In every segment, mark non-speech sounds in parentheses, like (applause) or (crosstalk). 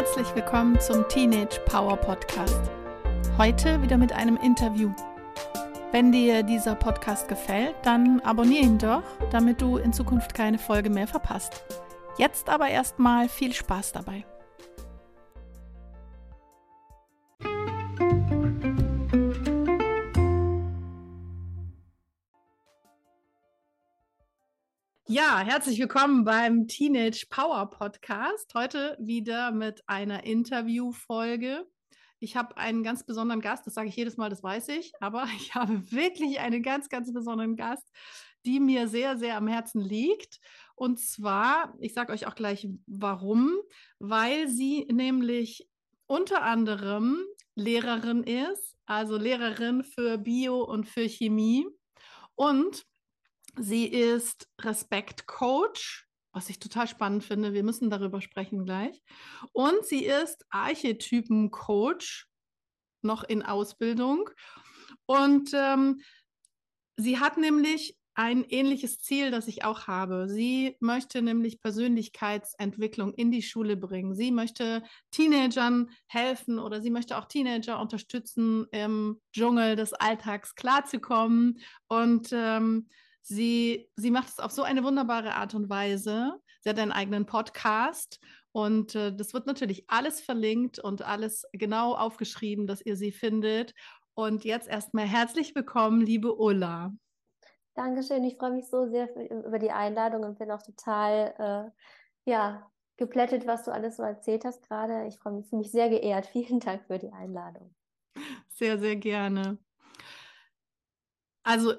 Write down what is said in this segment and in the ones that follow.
Herzlich willkommen zum Teenage Power Podcast. Heute wieder mit einem Interview. Wenn dir dieser Podcast gefällt, dann abonniere ihn doch, damit du in Zukunft keine Folge mehr verpasst. Jetzt aber erstmal viel Spaß dabei. Ja, herzlich willkommen beim Teenage Power Podcast. Heute wieder mit einer Interviewfolge. Ich habe einen ganz besonderen Gast, das sage ich jedes Mal, das weiß ich, aber (laughs) ich habe wirklich einen ganz, ganz besonderen Gast, die mir sehr, sehr am Herzen liegt. Und zwar, ich sage euch auch gleich warum, weil sie nämlich unter anderem Lehrerin ist, also Lehrerin für Bio und für Chemie. Und Sie ist Respektcoach, was ich total spannend finde. Wir müssen darüber sprechen gleich. Und sie ist Archetypencoach, noch in Ausbildung. Und ähm, sie hat nämlich ein ähnliches Ziel, das ich auch habe. Sie möchte nämlich Persönlichkeitsentwicklung in die Schule bringen. Sie möchte Teenagern helfen oder sie möchte auch Teenager unterstützen, im Dschungel des Alltags klarzukommen. Und ähm, Sie, sie macht es auf so eine wunderbare Art und Weise. Sie hat einen eigenen Podcast und äh, das wird natürlich alles verlinkt und alles genau aufgeschrieben, dass ihr sie findet. Und jetzt erstmal herzlich willkommen, liebe Ulla. Dankeschön, ich freue mich so sehr für, über die Einladung und bin auch total äh, ja, geplättet, was du alles so erzählt hast gerade. Ich freue mich, fühle mich sehr geehrt. (laughs) Vielen Dank für die Einladung. Sehr, sehr gerne. Also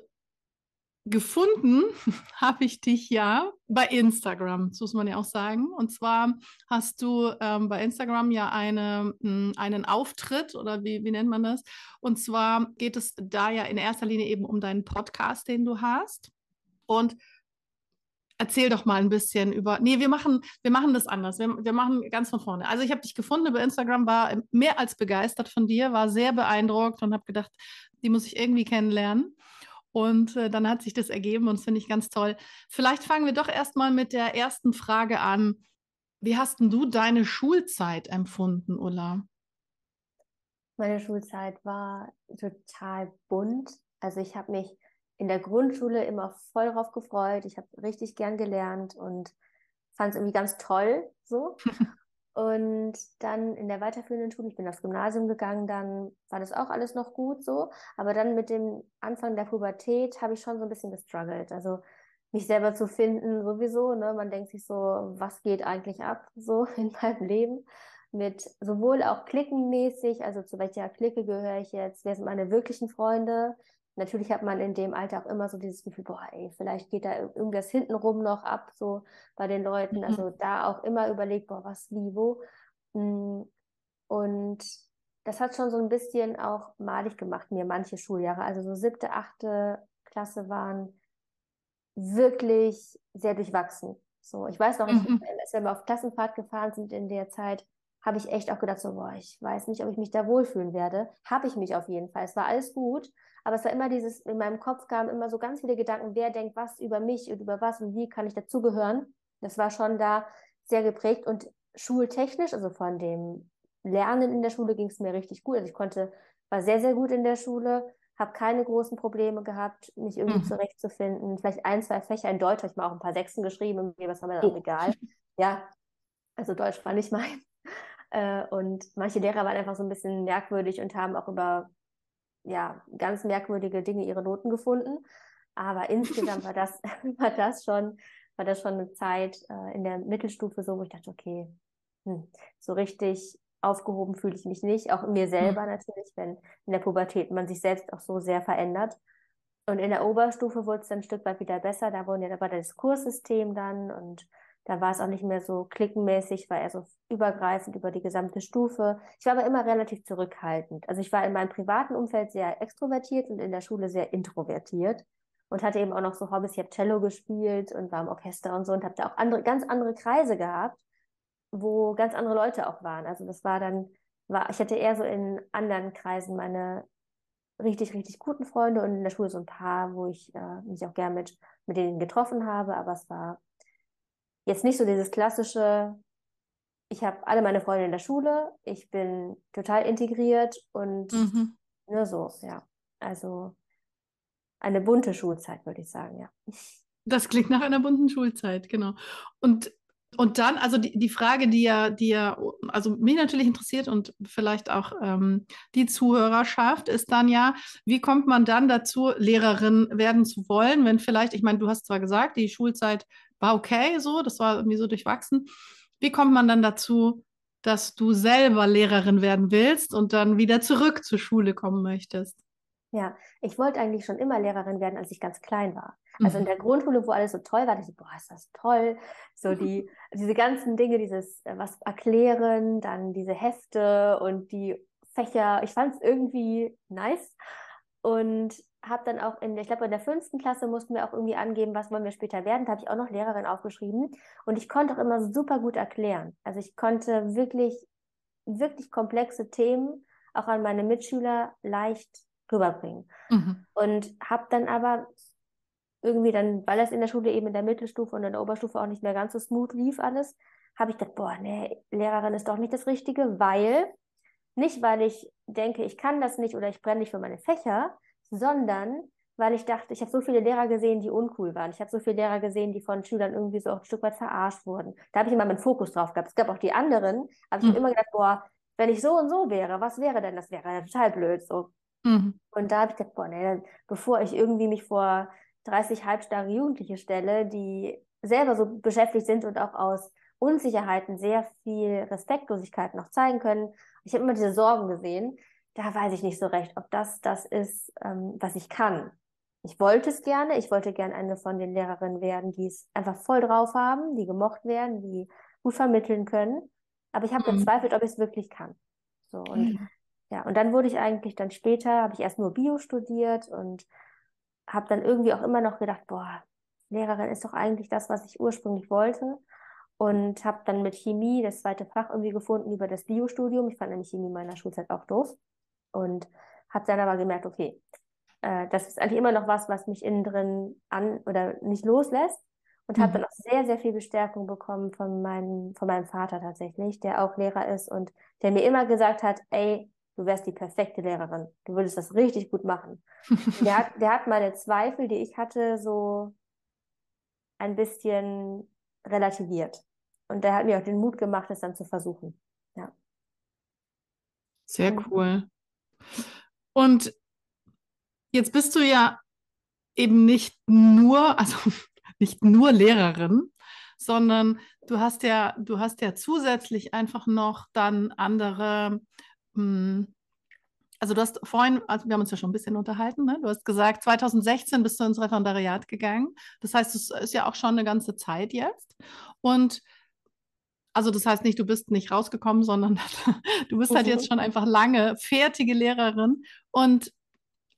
gefunden (laughs) habe ich dich ja bei Instagram, das muss man ja auch sagen. Und zwar hast du ähm, bei Instagram ja eine, hm, einen Auftritt oder wie, wie nennt man das? Und zwar geht es da ja in erster Linie eben um deinen Podcast, den du hast. Und erzähl doch mal ein bisschen über. Nee, wir machen, wir machen das anders. Wir, wir machen ganz von vorne. Also ich habe dich gefunden über Instagram, war mehr als begeistert von dir, war sehr beeindruckt und habe gedacht, die muss ich irgendwie kennenlernen. Und äh, dann hat sich das ergeben und das finde ich ganz toll. Vielleicht fangen wir doch erstmal mit der ersten Frage an. Wie hast denn du deine Schulzeit empfunden, Ulla? Meine Schulzeit war total bunt. Also ich habe mich in der Grundschule immer voll drauf gefreut. Ich habe richtig gern gelernt und fand es irgendwie ganz toll so. (laughs) Und dann in der weiterführenden Schule, ich bin aufs Gymnasium gegangen, dann war das auch alles noch gut so. Aber dann mit dem Anfang der Pubertät habe ich schon so ein bisschen gestruggelt. Also mich selber zu finden sowieso. Ne? Man denkt sich so, was geht eigentlich ab so (laughs) in meinem Leben? Mit sowohl auch klickenmäßig, also zu welcher Clique gehöre ich jetzt, wer sind meine wirklichen Freunde, natürlich hat man in dem Alter auch immer so dieses Gefühl, boah, ey, vielleicht geht da irgendwas hintenrum noch ab, so bei den Leuten. Mhm. Also da auch immer überlegt, boah, was, wie, wo. Mm, und das hat schon so ein bisschen auch malig gemacht, mir manche Schuljahre. Also so siebte, achte Klasse waren wirklich sehr durchwachsen. So, ich weiß noch, mhm. ich, als wir mal auf Klassenfahrt gefahren sind in der Zeit, habe ich echt auch gedacht, so, boah, ich weiß nicht, ob ich mich da wohlfühlen werde. Habe ich mich auf jeden Fall. Es war alles gut, aber es war immer dieses, in meinem Kopf kamen immer so ganz viele Gedanken, wer denkt was über mich und über was und wie kann ich dazugehören. Das war schon da sehr geprägt und schultechnisch, also von dem Lernen in der Schule ging es mir richtig gut. Also ich konnte, war sehr, sehr gut in der Schule, habe keine großen Probleme gehabt, mich irgendwie mhm. zurechtzufinden. Vielleicht ein, zwei Fächer in Deutsch habe ich mal auch ein paar Sechsen geschrieben, was war mir dann oh. egal. Ja, also Deutsch war nicht (laughs) mein. Äh, und manche Lehrer waren einfach so ein bisschen merkwürdig und haben auch über ja, ganz merkwürdige Dinge ihre Noten gefunden. Aber insgesamt war das, (laughs) (laughs) war das schon, war das schon eine Zeit äh, in der Mittelstufe so, wo ich dachte, okay, hm, so richtig aufgehoben fühle ich mich nicht. Auch in mir selber mhm. natürlich, wenn in der Pubertät man sich selbst auch so sehr verändert. Und in der Oberstufe wurde es dann ein Stück weit wieder besser. Da wurde ja aber das Kurssystem dann und da war es auch nicht mehr so klickenmäßig, war eher so übergreifend über die gesamte Stufe. Ich war aber immer relativ zurückhaltend. Also ich war in meinem privaten Umfeld sehr extrovertiert und in der Schule sehr introvertiert und hatte eben auch noch so Hobbys. Ich habe Cello gespielt und war im Orchester und so und habe da auch andere, ganz andere Kreise gehabt, wo ganz andere Leute auch waren. Also das war dann, war, ich hatte eher so in anderen Kreisen meine richtig, richtig guten Freunde und in der Schule so ein paar, wo ich äh, mich auch gern mit, mit denen getroffen habe, aber es war jetzt nicht so dieses klassische ich habe alle meine Freunde in der Schule, ich bin total integriert und mhm. nur so, ja. Also eine bunte Schulzeit, würde ich sagen, ja. Das klingt nach einer bunten Schulzeit, genau. Und, und dann, also die, die Frage, die ja, die ja, also mich natürlich interessiert und vielleicht auch ähm, die Zuhörerschaft, ist dann ja, wie kommt man dann dazu, Lehrerin werden zu wollen, wenn vielleicht, ich meine, du hast zwar gesagt, die Schulzeit war okay, so, das war irgendwie so durchwachsen. Wie kommt man dann dazu, dass du selber Lehrerin werden willst und dann wieder zurück zur Schule kommen möchtest? Ja, ich wollte eigentlich schon immer Lehrerin werden, als ich ganz klein war. Also in mhm. der Grundschule, wo alles so toll war, dachte ich, boah, ist das toll. So die, (laughs) diese ganzen Dinge, dieses äh, was erklären, dann diese Hefte und die Fächer. Ich fand es irgendwie nice. Und habe dann auch in, ich glaube, in der fünften Klasse mussten wir auch irgendwie angeben, was wollen wir später werden. Da habe ich auch noch Lehrerin aufgeschrieben. Und ich konnte auch immer super gut erklären. Also ich konnte wirklich, wirklich komplexe Themen auch an meine Mitschüler leicht rüberbringen. Mhm. Und habe dann aber irgendwie dann, weil es in der Schule eben in der Mittelstufe und in der Oberstufe auch nicht mehr ganz so smooth lief alles, habe ich gedacht, boah, nee, Lehrerin ist doch nicht das Richtige, weil, nicht weil ich denke, ich kann das nicht oder ich brenne nicht für meine Fächer, sondern weil ich dachte, ich habe so viele Lehrer gesehen, die uncool waren. Ich habe so viele Lehrer gesehen, die von Schülern irgendwie so auch ein Stück weit verarscht wurden. Da habe ich immer meinen Fokus drauf gehabt. Es gab auch die anderen, aber ich mhm. habe immer gedacht, boah, wenn ich so und so wäre, was wäre denn? Das wäre total blöd. So. Mhm. Und da habe ich gedacht, boah, nee, bevor ich irgendwie mich vor 30 halbstarre Jugendliche stelle, die selber so beschäftigt sind und auch aus Unsicherheiten sehr viel Respektlosigkeit noch zeigen können. Ich habe immer diese Sorgen gesehen. Da weiß ich nicht so recht, ob das das ist, ähm, was ich kann. Ich wollte es gerne. Ich wollte gerne eine von den Lehrerinnen werden, die es einfach voll drauf haben, die gemocht werden, die gut vermitteln können. Aber ich habe mhm. gezweifelt, ob ich es wirklich kann. So und mhm. ja, und dann wurde ich eigentlich dann später, habe ich erst nur Bio studiert und habe dann irgendwie auch immer noch gedacht, boah, Lehrerin ist doch eigentlich das, was ich ursprünglich wollte. Und habe dann mit Chemie das zweite Fach irgendwie gefunden über das Biostudium. Ich fand nämlich Chemie in meiner Schulzeit auch doof. Und habe dann aber gemerkt, okay, äh, das ist eigentlich immer noch was, was mich innen drin an oder nicht loslässt. Und mhm. habe dann auch sehr, sehr viel Bestärkung bekommen von meinem, von meinem Vater tatsächlich, der auch Lehrer ist und der mir immer gesagt hat, ey, du wärst die perfekte Lehrerin. Du würdest das richtig gut machen. (laughs) der, hat, der hat meine Zweifel, die ich hatte, so ein bisschen relativiert. Und der hat mir auch den Mut gemacht, es dann zu versuchen. Ja. Sehr mhm. cool. Und jetzt bist du ja eben nicht nur, (laughs) also nicht nur Lehrerin, sondern du hast ja, du hast ja zusätzlich einfach noch dann andere hm. Also du hast vorhin, also wir haben uns ja schon ein bisschen unterhalten, ne? du hast gesagt, 2016 bist du ins Referendariat gegangen. Das heißt, es ist ja auch schon eine ganze Zeit jetzt. Und also das heißt nicht, du bist nicht rausgekommen, sondern (laughs) du bist halt jetzt schon einfach lange fertige Lehrerin. Und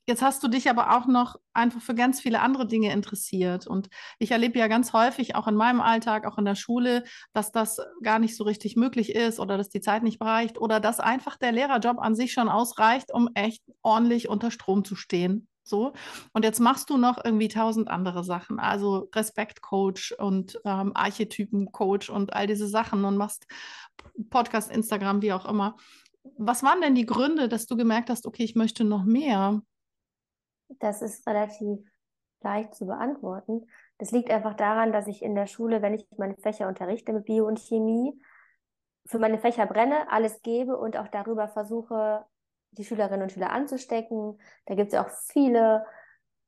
Jetzt hast du dich aber auch noch einfach für ganz viele andere Dinge interessiert. Und ich erlebe ja ganz häufig, auch in meinem Alltag, auch in der Schule, dass das gar nicht so richtig möglich ist oder dass die Zeit nicht reicht oder dass einfach der Lehrerjob an sich schon ausreicht, um echt ordentlich unter Strom zu stehen. So. Und jetzt machst du noch irgendwie tausend andere Sachen, also Respektcoach und ähm, Archetypencoach und all diese Sachen und machst Podcast, Instagram, wie auch immer. Was waren denn die Gründe, dass du gemerkt hast, okay, ich möchte noch mehr? Das ist relativ leicht zu beantworten. Das liegt einfach daran, dass ich in der Schule, wenn ich meine Fächer unterrichte mit Bio und Chemie, für meine Fächer brenne, alles gebe und auch darüber versuche, die Schülerinnen und Schüler anzustecken. Da gibt es ja auch viele,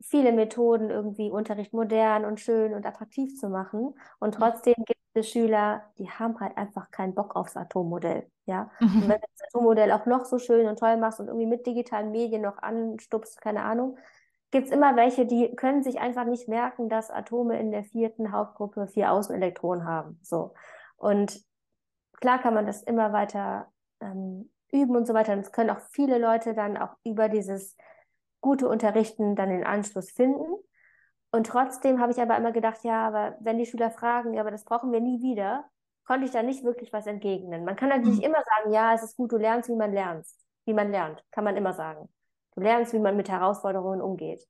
viele Methoden, irgendwie Unterricht modern und schön und attraktiv zu machen. Und mhm. trotzdem gibt es Schüler, die haben halt einfach keinen Bock aufs Atommodell. Ja? Und wenn du das Atommodell auch noch so schön und toll machst und irgendwie mit digitalen Medien noch anstupst, keine Ahnung, gibt es immer welche, die können sich einfach nicht merken, dass Atome in der vierten Hauptgruppe vier Außenelektronen haben. So. Und klar kann man das immer weiter ähm, üben und so weiter. Und es können auch viele Leute dann auch über dieses gute Unterrichten dann den Anschluss finden. Und trotzdem habe ich aber immer gedacht, ja, aber wenn die Schüler fragen, ja, aber das brauchen wir nie wieder, konnte ich da nicht wirklich was entgegnen. Man kann natürlich mhm. immer sagen, ja, es ist gut, du lernst, wie man lernt. Wie man lernt, kann man immer sagen. Du lernst, wie man mit Herausforderungen umgeht.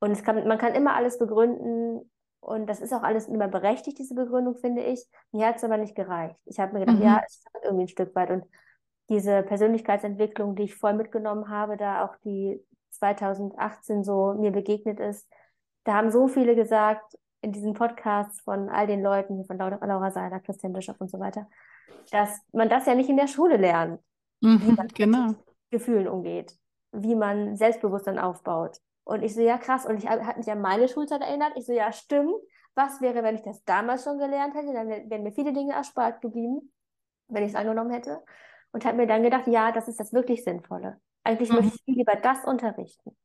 Und es kann, man kann immer alles begründen, Und das ist auch alles immer berechtigt, diese Begründung, finde ich. Mir hat es aber nicht gereicht. Ich habe mir gedacht, mhm. ja, es ist irgendwie ein Stück weit. Und diese Persönlichkeitsentwicklung, die ich voll mitgenommen habe, da auch die 2018 so mir begegnet ist, da haben so viele gesagt, in diesen Podcasts von all den Leuten, von Laura, Laura Seiler, Christian Bischof und so weiter, dass man das ja nicht in der Schule lernt, mhm, wie man genau. mit Gefühlen umgeht, wie man Selbstbewusstsein aufbaut. Und ich so, ja krass, und ich habe mich an meine Schulzeit erinnert. Ich so, ja stimmt, was wäre, wenn ich das damals schon gelernt hätte? Dann wären mir viele Dinge erspart geblieben, wenn ich es angenommen hätte. Und habe mir dann gedacht, ja, das ist das wirklich Sinnvolle. Eigentlich mhm. möchte ich viel lieber das unterrichten.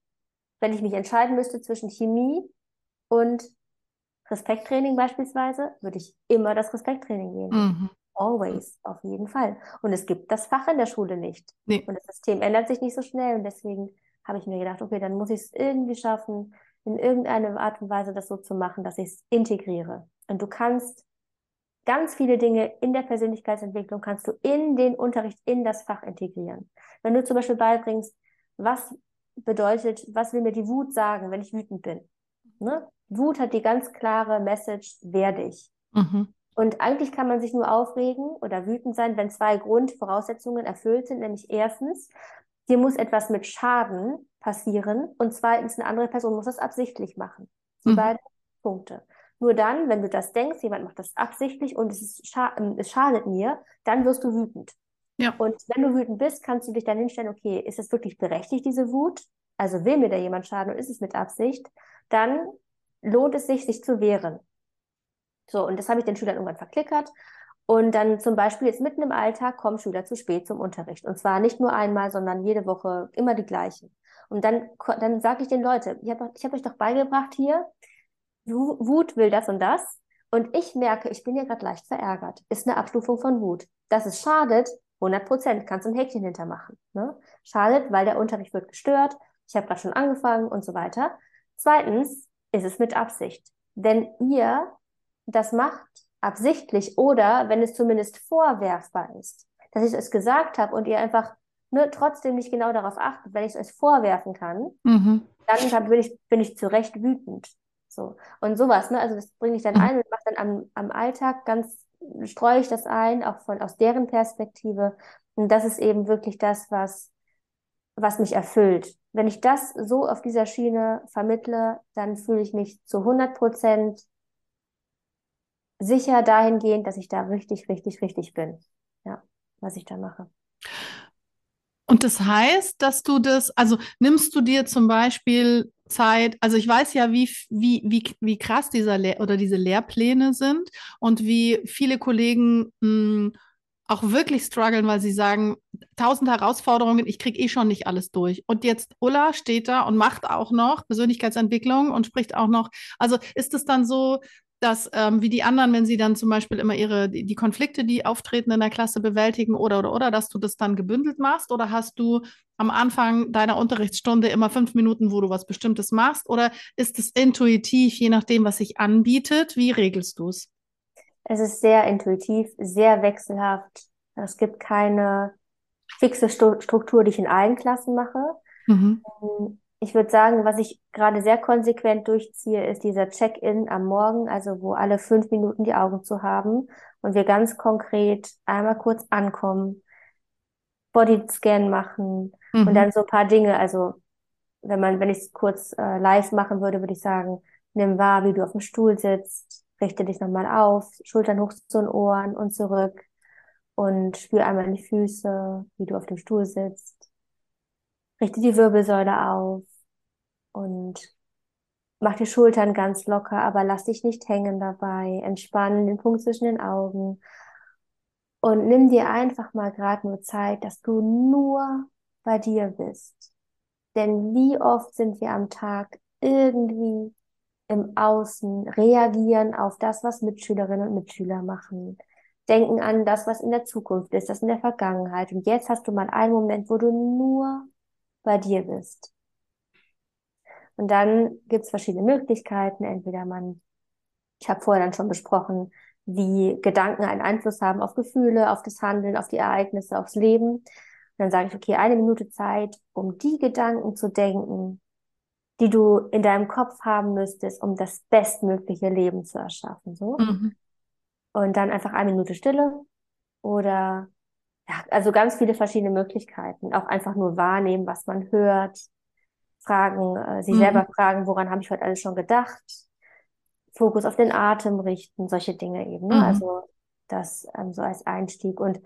Wenn ich mich entscheiden müsste zwischen Chemie und Respekttraining beispielsweise, würde ich immer das Respekttraining gehen. Mhm. Always, auf jeden Fall. Und es gibt das Fach in der Schule nicht. Nee. Und das System ändert sich nicht so schnell. Und deswegen habe ich mir gedacht, okay, dann muss ich es irgendwie schaffen, in irgendeiner Art und Weise das so zu machen, dass ich es integriere. Und du kannst ganz viele Dinge in der Persönlichkeitsentwicklung kannst du in den Unterricht, in das Fach integrieren. Wenn du zum Beispiel beibringst, was bedeutet, was will mir die Wut sagen, wenn ich wütend bin? Ne? Wut hat die ganz klare Message, werde ich. Mhm. Und eigentlich kann man sich nur aufregen oder wütend sein, wenn zwei Grundvoraussetzungen erfüllt sind, nämlich erstens, hier muss etwas mit Schaden passieren und zweitens, eine andere Person muss das absichtlich machen. Die mhm. beiden Punkte. Nur dann, wenn du das denkst, jemand macht das absichtlich und es, scha ähm, es schadet mir, dann wirst du wütend. Ja. Und wenn du wütend bist, kannst du dich dann hinstellen, okay, ist es wirklich berechtigt, diese Wut? Also will mir da jemand schaden und ist es mit Absicht? Dann lohnt es sich, sich zu wehren. So, und das habe ich den Schülern irgendwann verklickert. Und dann zum Beispiel jetzt mitten im Alltag kommen Schüler zu spät zum Unterricht. Und zwar nicht nur einmal, sondern jede Woche immer die gleichen. Und dann, dann sage ich den Leuten, ich habe ich hab euch doch beigebracht hier, Wut will das und das. Und ich merke, ich bin ja gerade leicht verärgert. Ist eine Abstufung von Wut. Dass es schadet, 100 Prozent, kannst du ein Häkchen hintermachen. Ne? Schadet, weil der Unterricht wird gestört, ich habe gerade schon angefangen und so weiter. Zweitens ist es mit Absicht. Denn ihr das macht absichtlich oder wenn es zumindest vorwerfbar ist, dass ich es gesagt habe und ihr einfach ne, trotzdem nicht genau darauf achtet, wenn ich es euch vorwerfen kann, mhm. dann bin ich, bin ich zu Recht wütend. So. Und sowas, ne? Also das bringe ich dann ein und mache dann am, am Alltag ganz, streue ich das ein, auch von aus deren Perspektive. Und das ist eben wirklich das, was, was mich erfüllt. Wenn ich das so auf dieser Schiene vermittle, dann fühle ich mich zu 100 Prozent sicher dahingehend, dass ich da richtig, richtig, richtig bin. Ja, was ich da mache. Und das heißt, dass du das, also nimmst du dir zum Beispiel Zeit, also ich weiß ja, wie, wie, wie, wie krass dieser Lehr oder diese Lehrpläne sind und wie viele Kollegen mh, hm, auch wirklich strugglen, weil sie sagen, tausend Herausforderungen, ich kriege eh schon nicht alles durch. Und jetzt Ulla steht da und macht auch noch Persönlichkeitsentwicklung und spricht auch noch. Also ist es dann so, dass ähm, wie die anderen, wenn sie dann zum Beispiel immer ihre die, Konflikte, die auftreten in der Klasse bewältigen oder oder oder, dass du das dann gebündelt machst oder hast du am Anfang deiner Unterrichtsstunde immer fünf Minuten, wo du was Bestimmtes machst oder ist es intuitiv, je nachdem, was sich anbietet? Wie regelst du es? Es ist sehr intuitiv, sehr wechselhaft. Es gibt keine fixe Struktur, die ich in allen Klassen mache. Mhm. Ich würde sagen, was ich gerade sehr konsequent durchziehe, ist dieser Check-in am Morgen, also wo alle fünf Minuten die Augen zu haben und wir ganz konkret einmal kurz ankommen, Bodyscan machen mhm. und dann so ein paar Dinge. Also wenn man, wenn ich es kurz äh, live machen würde, würde ich sagen, nimm wahr, wie du auf dem Stuhl sitzt, richte dich nochmal auf, Schultern hoch zu den Ohren und zurück und spür einmal die Füße, wie du auf dem Stuhl sitzt. Richte die Wirbelsäule auf und mach die Schultern ganz locker, aber lass dich nicht hängen dabei. Entspann den Punkt zwischen den Augen und nimm dir einfach mal gerade nur Zeit, dass du nur bei dir bist. Denn wie oft sind wir am Tag irgendwie im Außen, reagieren auf das, was Mitschülerinnen und Mitschüler machen, denken an das, was in der Zukunft ist, das in der Vergangenheit. Und jetzt hast du mal einen Moment, wo du nur bei dir bist. Und dann gibt es verschiedene Möglichkeiten. Entweder man, ich habe vorher dann schon besprochen, wie Gedanken einen Einfluss haben auf Gefühle, auf das Handeln, auf die Ereignisse, aufs Leben. Und dann sage ich, okay, eine Minute Zeit, um die Gedanken zu denken, die du in deinem Kopf haben müsstest, um das bestmögliche Leben zu erschaffen. So. Mhm. Und dann einfach eine Minute Stille oder ja, also ganz viele verschiedene Möglichkeiten. Auch einfach nur wahrnehmen, was man hört, fragen, äh, sich mhm. selber fragen, woran habe ich heute alles schon gedacht, Fokus auf den Atem richten, solche Dinge eben. Ne? Mhm. Also das ähm, so als Einstieg. Und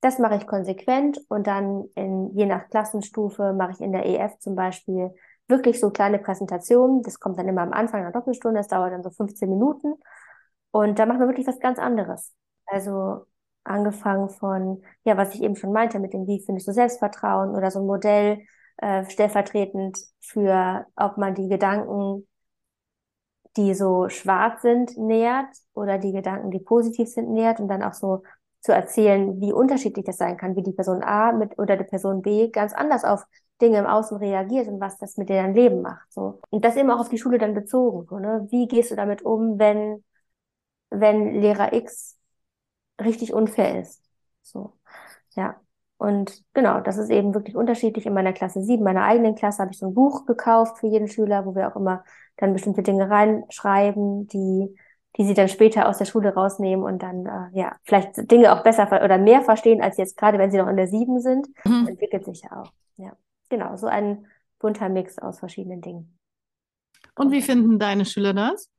das mache ich konsequent und dann in, je nach Klassenstufe mache ich in der EF zum Beispiel wirklich so kleine Präsentationen. Das kommt dann immer am Anfang einer Doppelstunde, das dauert dann so 15 Minuten. Und da machen wir wirklich was ganz anderes. Also angefangen von, ja, was ich eben schon meinte, mit dem, wie findest du Selbstvertrauen oder so ein Modell äh, stellvertretend für, ob man die Gedanken, die so schwarz sind, nähert oder die Gedanken, die positiv sind, nähert und dann auch so zu erzählen, wie unterschiedlich das sein kann, wie die Person A mit oder die Person B ganz anders auf Dinge im Außen reagiert und was das mit deren Leben macht. So. Und das eben auch auf die Schule dann bezogen. So, ne? Wie gehst du damit um, wenn, wenn Lehrer X richtig unfair ist? So. Ja. Und genau, das ist eben wirklich unterschiedlich. In meiner Klasse 7, meiner eigenen Klasse, habe ich so ein Buch gekauft für jeden Schüler, wo wir auch immer dann bestimmte Dinge reinschreiben, die die sie dann später aus der Schule rausnehmen und dann äh, ja vielleicht Dinge auch besser oder mehr verstehen als jetzt gerade, wenn sie noch in der sieben sind, mhm. entwickelt sich ja auch. Ja, genau, so ein bunter Mix aus verschiedenen Dingen. Und wie finden deine Schüler das?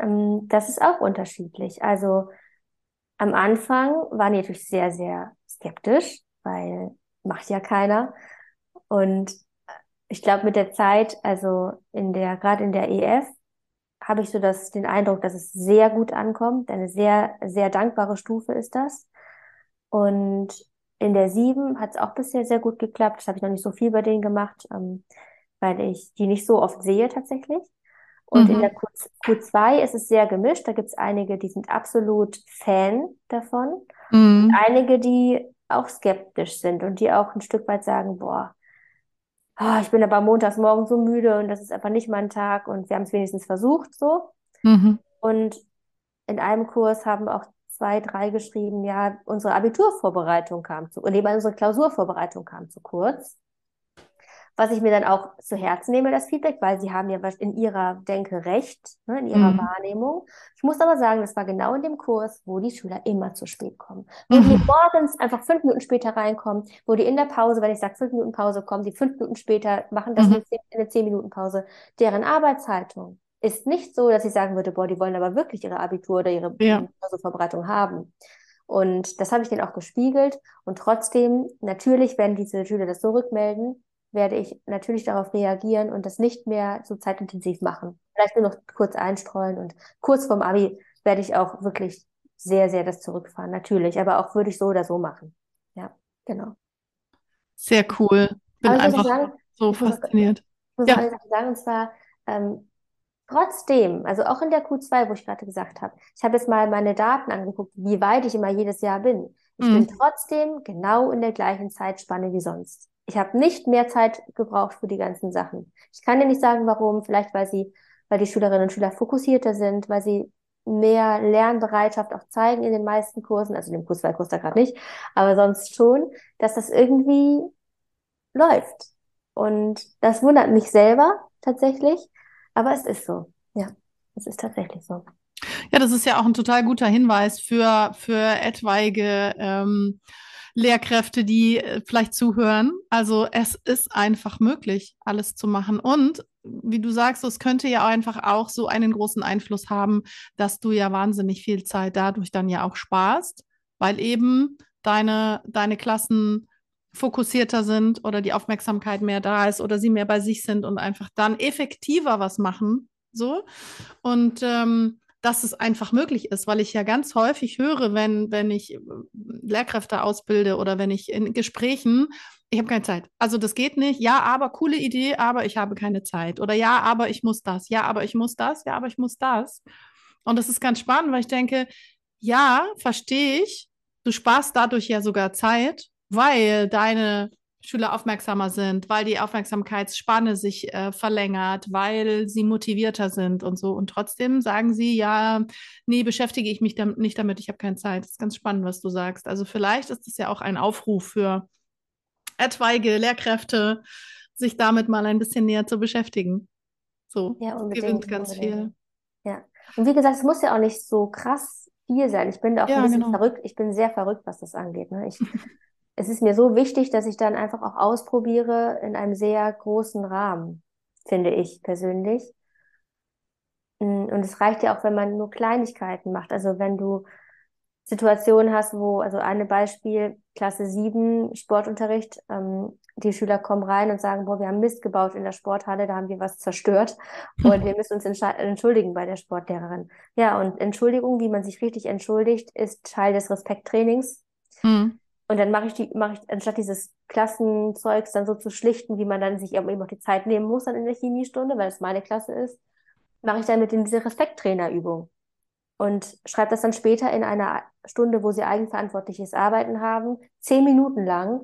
Ähm, das ist auch unterschiedlich. Also am Anfang waren die natürlich sehr, sehr skeptisch, weil macht ja keiner. Und ich glaube, mit der Zeit, also in der, gerade in der EF, habe ich so das, den Eindruck, dass es sehr gut ankommt. Eine sehr, sehr dankbare Stufe ist das. Und in der 7 hat es auch bisher sehr gut geklappt. Das habe ich noch nicht so viel bei denen gemacht, ähm, weil ich die nicht so oft sehe tatsächlich. Und mhm. in der Q Q2 ist es sehr gemischt. Da gibt es einige, die sind absolut Fan davon. Mhm. Einige, die auch skeptisch sind und die auch ein Stück weit sagen, boah, oh, ich bin aber montags morgen so müde und das ist einfach nicht mein Tag und wir haben es wenigstens versucht so. Mhm. Und in einem Kurs haben auch zwei, drei geschrieben, ja, unsere Abiturvorbereitung kam zu, und eben unsere Klausurvorbereitung kam zu kurz was ich mir dann auch zu Herzen nehme, das Feedback, weil sie haben ja in ihrer Denke recht, ne, in ihrer mhm. Wahrnehmung. Ich muss aber sagen, das war genau in dem Kurs, wo die Schüler immer zu spät kommen. Wo mhm. die morgens einfach fünf Minuten später reinkommen, wo die in der Pause, wenn ich sage fünf Minuten Pause kommen, die fünf Minuten später machen das mhm. in eine zehn Minuten Pause. Deren Arbeitshaltung ist nicht so, dass ich sagen würde, boah, die wollen aber wirklich ihre Abitur oder ihre ja. Vorbereitung haben. Und das habe ich denen auch gespiegelt. Und trotzdem, natürlich werden diese Schüler das so rückmelden, werde ich natürlich darauf reagieren und das nicht mehr so zeitintensiv machen. Vielleicht nur noch kurz einstreuen und kurz vorm Abi werde ich auch wirklich sehr, sehr das zurückfahren. Natürlich, aber auch würde ich so oder so machen. Ja, genau. Sehr cool. Bin einfach sagen, so fasziniert. Ich muss ja. eine Sache sagen, und zwar ähm, trotzdem, also auch in der Q2, wo ich gerade gesagt habe, ich habe jetzt mal meine Daten angeguckt, wie weit ich immer jedes Jahr bin. Ich mhm. bin trotzdem genau in der gleichen Zeitspanne wie sonst. Ich habe nicht mehr Zeit gebraucht für die ganzen Sachen. Ich kann dir nicht sagen, warum. Vielleicht, weil sie, weil die Schülerinnen und Schüler fokussierter sind, weil sie mehr Lernbereitschaft auch zeigen in den meisten Kursen, also dem Kurs 2 Kurs da gerade nicht, aber sonst schon, dass das irgendwie läuft. Und das wundert mich selber tatsächlich, aber es ist so. Ja, es ist tatsächlich so. Ja, das ist ja auch ein total guter Hinweis für, für etwaige ähm, Lehrkräfte, die äh, vielleicht zuhören. Also es ist einfach möglich, alles zu machen. Und wie du sagst, es könnte ja einfach auch so einen großen Einfluss haben, dass du ja wahnsinnig viel Zeit dadurch dann ja auch sparst, weil eben deine, deine Klassen fokussierter sind oder die Aufmerksamkeit mehr da ist oder sie mehr bei sich sind und einfach dann effektiver was machen. So. Und ähm, dass es einfach möglich ist, weil ich ja ganz häufig höre, wenn, wenn ich äh, Lehrkräfte ausbilde oder wenn ich in Gesprächen, ich habe keine Zeit. Also das geht nicht. Ja, aber coole Idee, aber ich habe keine Zeit. Oder ja, aber ich muss das. Ja, aber ich muss das. Ja, aber ich muss das. Und das ist ganz spannend, weil ich denke, ja, verstehe ich. Du sparst dadurch ja sogar Zeit, weil deine Schüler aufmerksamer sind, weil die Aufmerksamkeitsspanne sich äh, verlängert, weil sie motivierter sind und so. Und trotzdem sagen sie, ja, nee, beschäftige ich mich damit, nicht damit, ich habe keine Zeit. Das ist ganz spannend, was du sagst. Also vielleicht ist das ja auch ein Aufruf für etwaige Lehrkräfte, sich damit mal ein bisschen näher zu beschäftigen. So, Ja, gewinnt ganz unbedingt. viel. Ja. Und wie gesagt, es muss ja auch nicht so krass viel sein. Ich bin da auch ein Ja, bisschen genau. verrückt. Ich bin sehr verrückt, was das angeht. Ne? Ich, (laughs) es ist mir so wichtig, dass ich dann einfach auch ausprobiere in einem sehr großen Rahmen, finde ich persönlich. Mm, Und es reicht ja auch, wenn man nur Kleinigkeiten macht. Also wenn du Situationen hast, wo, also ein Beispiel, Klasse 7, Sportunterricht, ähm, die Schüler kommen rein und sagen, boah, wir haben Mist gebaut in der Sporthalle, da haben wir was zerstört (laughs) und wir müssen uns entschuldigen bei der Sportlehrerin. Ja, und Entschuldigung, wie man sich richtig entschuldigt, ist Teil des Respekttrainings. Mhm. Und dann mache ich die, mache ich, anstatt dieses Klassenzeugs dann so zu schlichten, wie man dann sich eben auch die Zeit nehmen muss dann in der Chemiestunde, weil es meine Klasse ist, mache ich dann mit denen diese Respekttrainerübung und schreibe das dann später in einer Stunde, wo sie eigenverantwortliches Arbeiten haben, zehn Minuten lang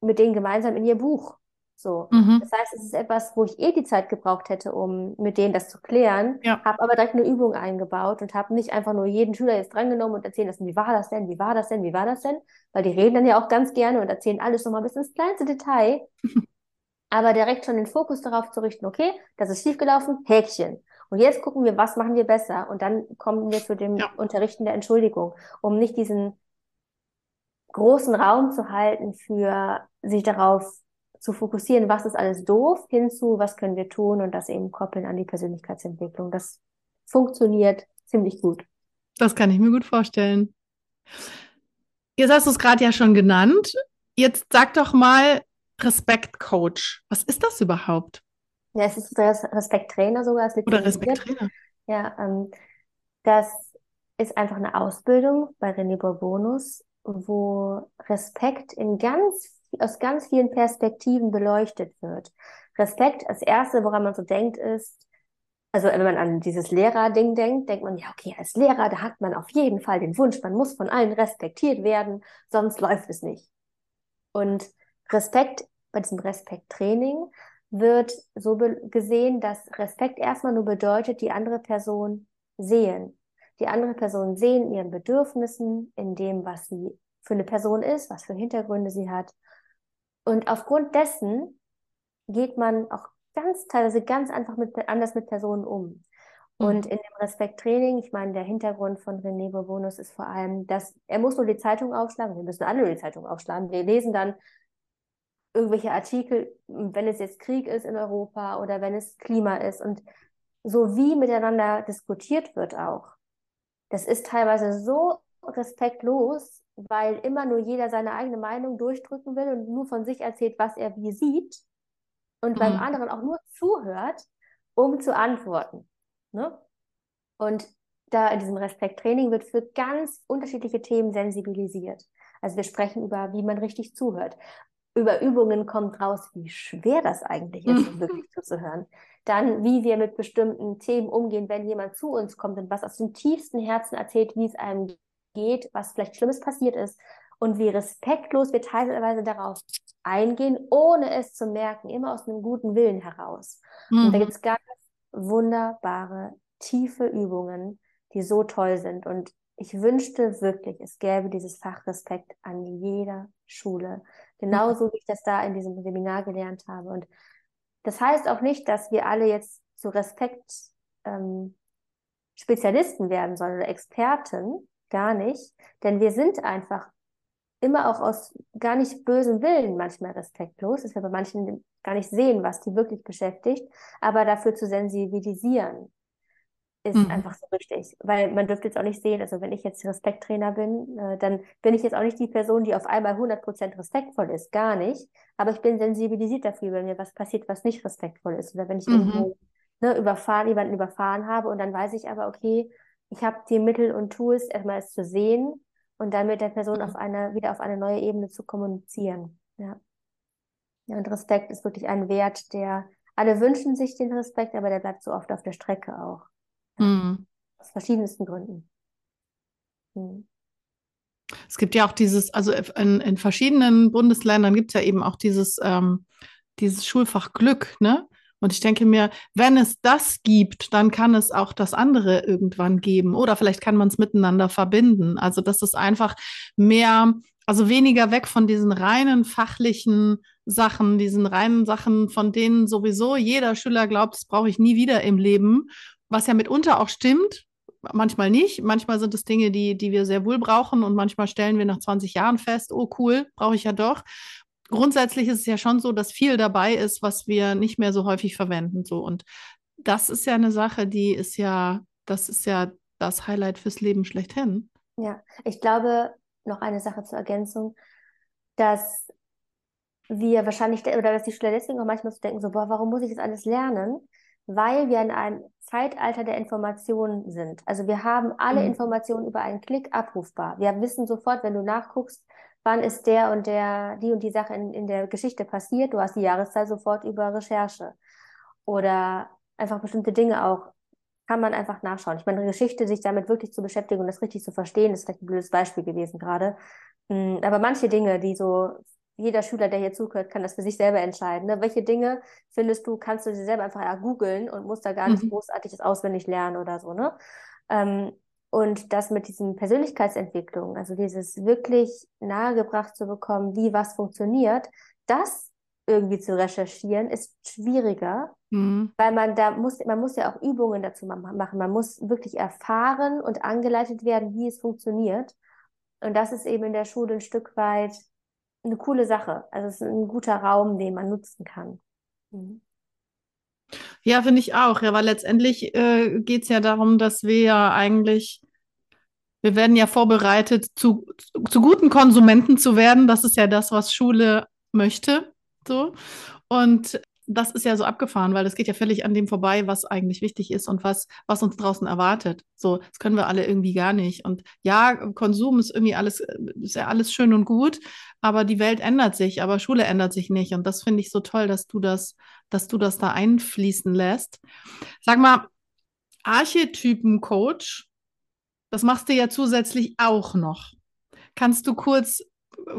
mit denen gemeinsam in ihr Buch. So. Mhm. Das heißt, es ist etwas, wo ich eh die Zeit gebraucht hätte, um mit denen das zu klären, Ja. habe aber direkt eine Übung eingebaut und habe nicht einfach nur jeden Schüler jetzt drangenommen und erzählen lassen, wie war das denn, wie war das denn, wie war das denn, weil die reden dann ja auch ganz gerne und erzählen alles nochmal bis ins kleinste Detail, (laughs) aber direkt schon den Fokus darauf zu richten, okay, das ist schiefgelaufen, Häkchen. Und jetzt gucken wir, was machen wir besser und dann kommen wir zu dem Ja. Unterrichten der Entschuldigung, um nicht diesen großen Raum zu halten für sich darauf zu fokussieren, was ist alles doof, hinzu, was können wir tun und das eben koppeln an die Persönlichkeitsentwicklung. Das funktioniert ziemlich gut. Das kann ich mir gut vorstellen. Jetzt hast du es gerade ja schon genannt. Jetzt sag doch mal Respektcoach. Was ist das überhaupt? Ja, es ist Res- Respekttrainer sogar Oder. Respekttrainer? Ja, ähm, das ist einfach eine Ausbildung bei René Bourbonus, wo Respekt in ganz, aus ganz vielen Perspektiven beleuchtet wird. Respekt, das Erste, woran man so denkt, ist, also wenn man an dieses Lehrer-Ding denkt, denkt man, ja, okay, als Lehrer, da hat man auf jeden Fall den Wunsch, man muss von allen respektiert werden, sonst läuft es nicht. Und Respekt, bei diesem Respekttraining wird so gesehen, dass Respekt erstmal nur bedeutet, die andere Person sehen. Die andere Person sehen in ihren Bedürfnissen, in dem, was sie für eine Person ist, was für Hintergründe sie hat. Und aufgrund dessen geht man auch ganz teilweise ganz einfach mit, anders mit Personen um. Und in dem Respekttraining, ich meine, der Hintergrund von René Bourbonus ist vor allem, dass er muss nur die Zeitung aufschlagen, wir müssen alle nur die Zeitung aufschlagen. Wir lesen dann irgendwelche Artikel, wenn es jetzt Krieg ist in Europa oder wenn es Klima ist und so wie miteinander diskutiert wird auch. Das ist teilweise so respektlos, weil immer nur jeder seine eigene Meinung durchdrücken will und nur von sich erzählt, was er wie sieht und beim Mhm. anderen auch nur zuhört, um zu antworten. Ne? Und da in diesem Respekttraining wird für ganz unterschiedliche Themen sensibilisiert. Also wir sprechen über, wie man richtig zuhört. Über Übungen kommt raus, wie schwer das eigentlich ist, um wirklich (laughs) zuzuhören. Dann, wie wir mit bestimmten Themen umgehen, wenn jemand zu uns kommt und was aus dem tiefsten Herzen erzählt, wie es einem geht, was vielleicht Schlimmes passiert ist und wie respektlos wir teilweise darauf eingehen, ohne es zu merken, immer aus einem guten Willen heraus. Und da Mhm. gibt es ganz wunderbare, tiefe Übungen, die so toll sind. Und ich wünschte wirklich, es gäbe dieses Fach Respekt an jeder Schule. Genauso wie ich das da in diesem Seminar gelernt habe. Und das heißt auch nicht, dass wir alle jetzt zu Respekt ähm, Spezialisten werden sollen oder Experten. Gar nicht. Denn wir sind einfach immer auch aus gar nicht bösem Willen manchmal respektlos, dass wir bei manchen gar nicht sehen, was die wirklich beschäftigt, aber dafür zu sensibilisieren ist Mhm. einfach so richtig, weil man dürfte jetzt auch nicht sehen, also wenn ich jetzt Respekttrainer bin, äh, dann bin ich jetzt auch nicht die Person, die auf einmal 100% respektvoll ist, gar nicht, aber ich bin sensibilisiert dafür, wenn mir was passiert, was nicht respektvoll ist oder wenn ich Mhm. irgendwo ne, überfahren, jemanden überfahren habe und dann weiß ich aber, okay, ich habe die Mittel und Tools, erstmal es zu sehen und dann mit der Person auf eine, wieder auf eine neue Ebene zu kommunizieren. Ja. Ja, und Respekt ist wirklich ein Wert, der alle wünschen sich den Respekt, aber der bleibt so oft auf der Strecke auch. Mhm. Aus verschiedensten Gründen. Hm. Es gibt ja auch dieses, also in, in verschiedenen Bundesländern gibt es ja eben auch dieses, ähm, dieses Schulfach Glück, ne? Und ich denke mir, wenn es das gibt, dann kann es auch das andere irgendwann geben. Oder vielleicht kann man es miteinander verbinden. Also, dass es einfach mehr Also weniger weg von diesen reinen fachlichen Sachen, diesen reinen Sachen, von denen sowieso jeder Schüler glaubt, das brauche ich nie wieder im Leben, was ja mitunter auch stimmt, manchmal nicht. Manchmal sind es Dinge, die, die wir sehr wohl brauchen und manchmal stellen wir nach 20 Jahren fest, oh cool, brauche ich ja doch. Grundsätzlich ist es ja schon so, dass viel dabei ist, was wir nicht mehr so häufig verwenden. So. Und das ist ja eine Sache, die ist ja, das ist ja das Highlight fürs Leben schlechthin. Ja, ich glaube, noch eine Sache zur Ergänzung, dass wir wahrscheinlich, oder dass die Schüler deswegen auch manchmal so denken, so, boah, warum muss ich das alles lernen? Weil wir in einem Zeitalter der Informationen sind. Also wir haben alle mhm. Informationen über einen Klick abrufbar. Wir wissen sofort, wenn du nachguckst, wann ist der und der, die und die Sache in, in der Geschichte passiert. Du hast die Jahreszahl sofort über Recherche. Oder einfach bestimmte Dinge auch kann man einfach nachschauen. Ich meine, Geschichte, sich damit wirklich zu beschäftigen und das richtig zu verstehen, ist vielleicht ein blödes Beispiel gewesen gerade. Hm, aber manche Dinge, die so, jeder Schüler, der hier zuhört, kann das für sich selber entscheiden. Ne? Welche Dinge findest du, kannst du sie selber einfach googeln und musst da gar nicht mhm. großartig auswendig lernen oder so, ne? Ähm, und das mit diesen Persönlichkeitsentwicklungen, also dieses wirklich nahegebracht zu bekommen, wie was funktioniert, das irgendwie zu recherchieren, ist schwieriger, mhm. weil man da muss, man muss ja auch Übungen dazu machen. Man muss wirklich erfahren und angeleitet werden, wie es funktioniert. Und das ist eben in der Schule ein Stück weit eine coole Sache. Also es ist ein guter Raum, den man nutzen kann. Mhm. Ja, finde ich auch. Ja, weil letztendlich äh, geht es ja darum, dass wir ja eigentlich, wir werden ja vorbereitet, zu, zu guten Konsumenten zu werden. Das ist ja das, was Schule möchte. So. Und das ist ja so abgefahren, weil das geht ja völlig an dem vorbei, was eigentlich wichtig ist und was, was uns draußen erwartet. So, das können wir alle irgendwie gar nicht. Und ja, Konsum ist irgendwie alles, ist ja alles schön und gut, aber die Welt ändert sich, aber Schule ändert sich nicht. Und das finde ich so toll, dass du das, dass du das da einfließen lässt. Sag mal, Archetypen-Coach, das machst du ja zusätzlich auch noch. Kannst du kurz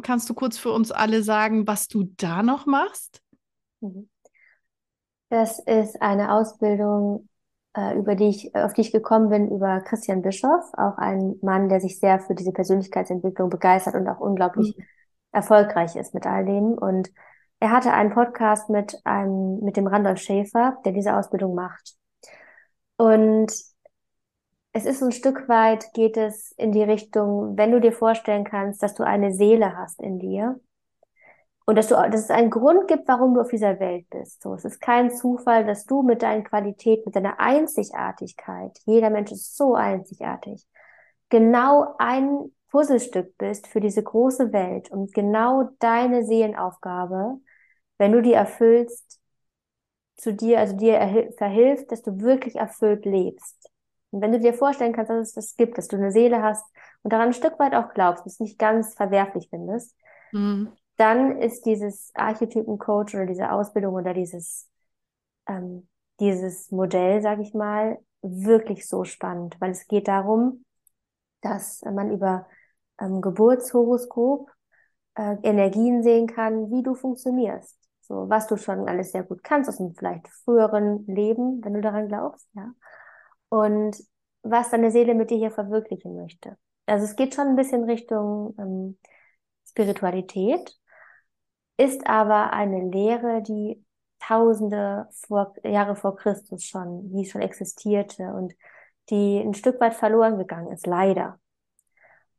kannst du kurz für uns alle sagen, was du da noch machst? Mhm. Das ist eine Ausbildung, äh, über die ich, auf die ich gekommen bin, über Christian Bischoff, auch ein Mann, der sich sehr für diese Persönlichkeitsentwicklung begeistert und auch unglaublich mhm. erfolgreich ist mit all dem. Und er hatte einen Podcast mit einem, mit dem Randolph Schäfer, der diese Ausbildung macht. Und es ist ein Stück weit, geht es in die Richtung, wenn du dir vorstellen kannst, dass du eine Seele hast in dir und dass, du, dass es einen Grund gibt, warum du auf dieser Welt bist. So, es ist kein Zufall, dass du mit deinen Qualitäten, mit deiner Einzigartigkeit, jeder Mensch ist so einzigartig, genau ein Puzzlestück bist für diese große Welt und genau deine Seelenaufgabe, wenn du die erfüllst, zu dir, also dir verhilft, dass du wirklich erfüllt lebst. Und wenn du dir vorstellen kannst, dass es das gibt, dass du eine Seele hast und daran ein Stück weit auch glaubst, es nicht ganz verwerflich findest, mhm. Dann ist dieses Archetypen-Coach oder diese Ausbildung oder dieses, ähm, dieses Modell, sage ich mal, wirklich so spannend, weil es geht darum, dass man über ähm, Geburtshoroskop äh, Energien sehen kann, wie du funktionierst. So, was du schon alles sehr gut kannst aus einem vielleicht früheren Leben, wenn du daran glaubst, ja und was deine Seele mit dir hier verwirklichen möchte. Also es geht schon ein bisschen Richtung ähm, Spiritualität, ist aber eine Lehre, die tausende vor, Jahre vor Christus schon, die schon existierte und die ein Stück weit verloren gegangen ist, leider.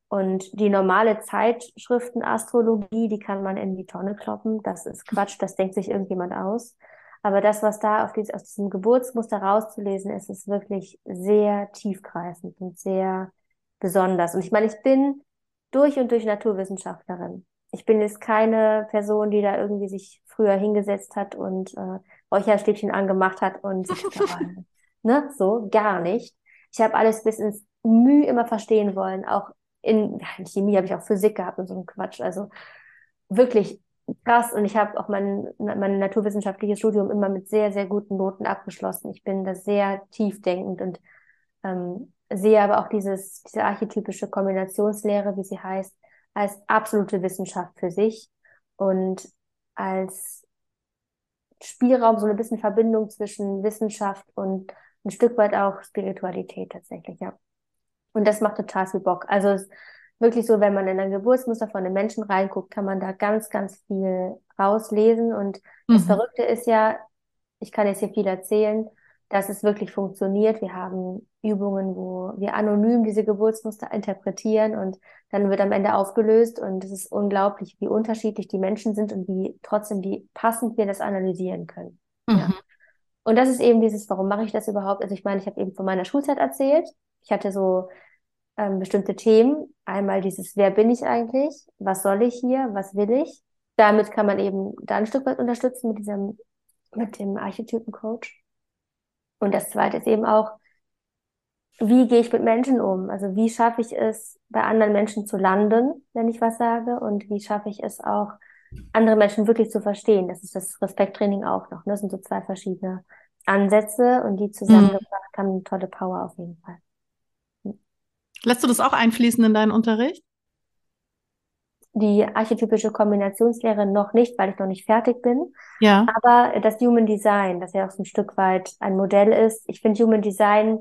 Und die normale Zeitschriftenastrologie, die kann man in die Tonne kloppen. Das ist Quatsch, das denkt sich irgendjemand aus. Aber das, was da auf dies, aus diesem Geburtsmuster rauszulesen ist, ist wirklich sehr tiefgreifend und sehr besonders. Und ich meine, ich bin durch und durch Naturwissenschaftlerin. Ich bin jetzt keine Person, die da irgendwie sich früher hingesetzt hat und äh, Räucherstäbchen angemacht hat und sich (laughs) ne, so gar nicht. Ich habe alles bis ins Mühe immer verstehen wollen. Auch in, in Chemie habe ich auch Physik gehabt und so ein Quatsch. Also wirklich krass und ich habe auch mein, mein naturwissenschaftliches Studium immer mit sehr, sehr guten Noten abgeschlossen. Ich bin da sehr tiefdenkend und ähm, sehe aber auch dieses, diese archetypische Kombinationslehre, wie sie heißt, als absolute Wissenschaft für sich und als Spielraum, so ein bisschen Verbindung zwischen Wissenschaft und ein Stück weit auch Spiritualität tatsächlich, ja. Und das macht total viel Bock. Also wirklich so, wenn man in ein Geburtsmuster von einem Menschen reinguckt, kann man da ganz, ganz viel rauslesen. Und mhm. das Verrückte ist ja, ich kann jetzt hier viel erzählen, dass es wirklich funktioniert. Wir haben Übungen, wo wir anonym diese Geburtsmuster interpretieren und dann wird am Ende aufgelöst und es ist unglaublich, wie unterschiedlich die Menschen sind und wie trotzdem wie passend wir das analysieren können. Mhm. Ja. Und das ist eben dieses, warum mache ich das überhaupt? Also ich meine, ich habe eben von meiner Schulzeit erzählt. Ich hatte so ähm, bestimmte Themen. Einmal dieses, wer bin ich eigentlich? Was soll ich hier? Was will ich? Damit kann man eben da ein Stück weit unterstützen mit diesem, mit dem Archetypencoach. Und das zweite ist eben auch, wie gehe ich mit Menschen um? Also wie schaffe ich es, bei anderen Menschen zu landen, wenn ich was sage? Und wie schaffe ich es auch, andere Menschen wirklich zu verstehen? Das ist das Respekttraining auch noch. Ne? Das sind so zwei verschiedene Ansätze und die mhm. zusammengebracht haben eine tolle Power auf jeden Fall. Lässt du das auch einfließen in deinen Unterricht? Die archetypische Kombinationslehre noch nicht, weil ich noch nicht fertig bin. Ja. Aber das Human Design, das ja auch so ein Stück weit ein Modell ist. Ich finde Human Design,